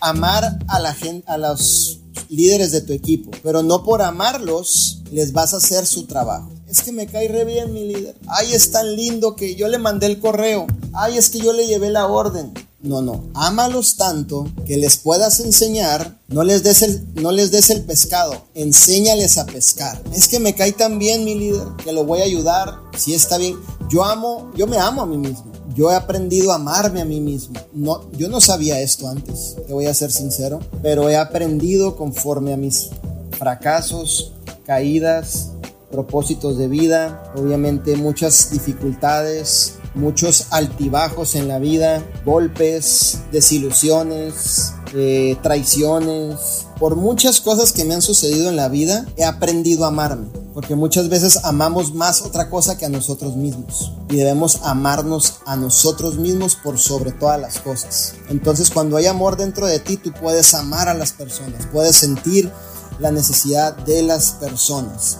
amar a la gente, a los líderes de tu equipo, pero no por amarlos les vas a hacer su trabajo. Es que me cae re bien mi líder. Ay, es tan lindo que yo le mandé el correo. Ay, es que yo le llevé la orden. No, no. Ámalos tanto que les puedas enseñar. No les des el, no les des el pescado. Enséñales a pescar. Es que me cae tan bien mi líder que lo voy a ayudar. Si está bien. Yo amo, yo me amo a mí mismo. Yo he aprendido a amarme a mí mismo. No, yo no sabía esto antes, te voy a ser sincero, pero he aprendido conforme a mis fracasos, caídas, propósitos de vida, obviamente muchas dificultades, muchos altibajos en la vida, golpes, desilusiones, eh, traiciones, por muchas cosas que me han sucedido en la vida, he aprendido a amarme. Porque muchas veces amamos más otra cosa que a nosotros mismos. Y debemos amarnos a nosotros mismos por sobre todas las cosas. Entonces cuando hay amor dentro de ti, tú puedes amar a las personas. Puedes sentir la necesidad de las personas.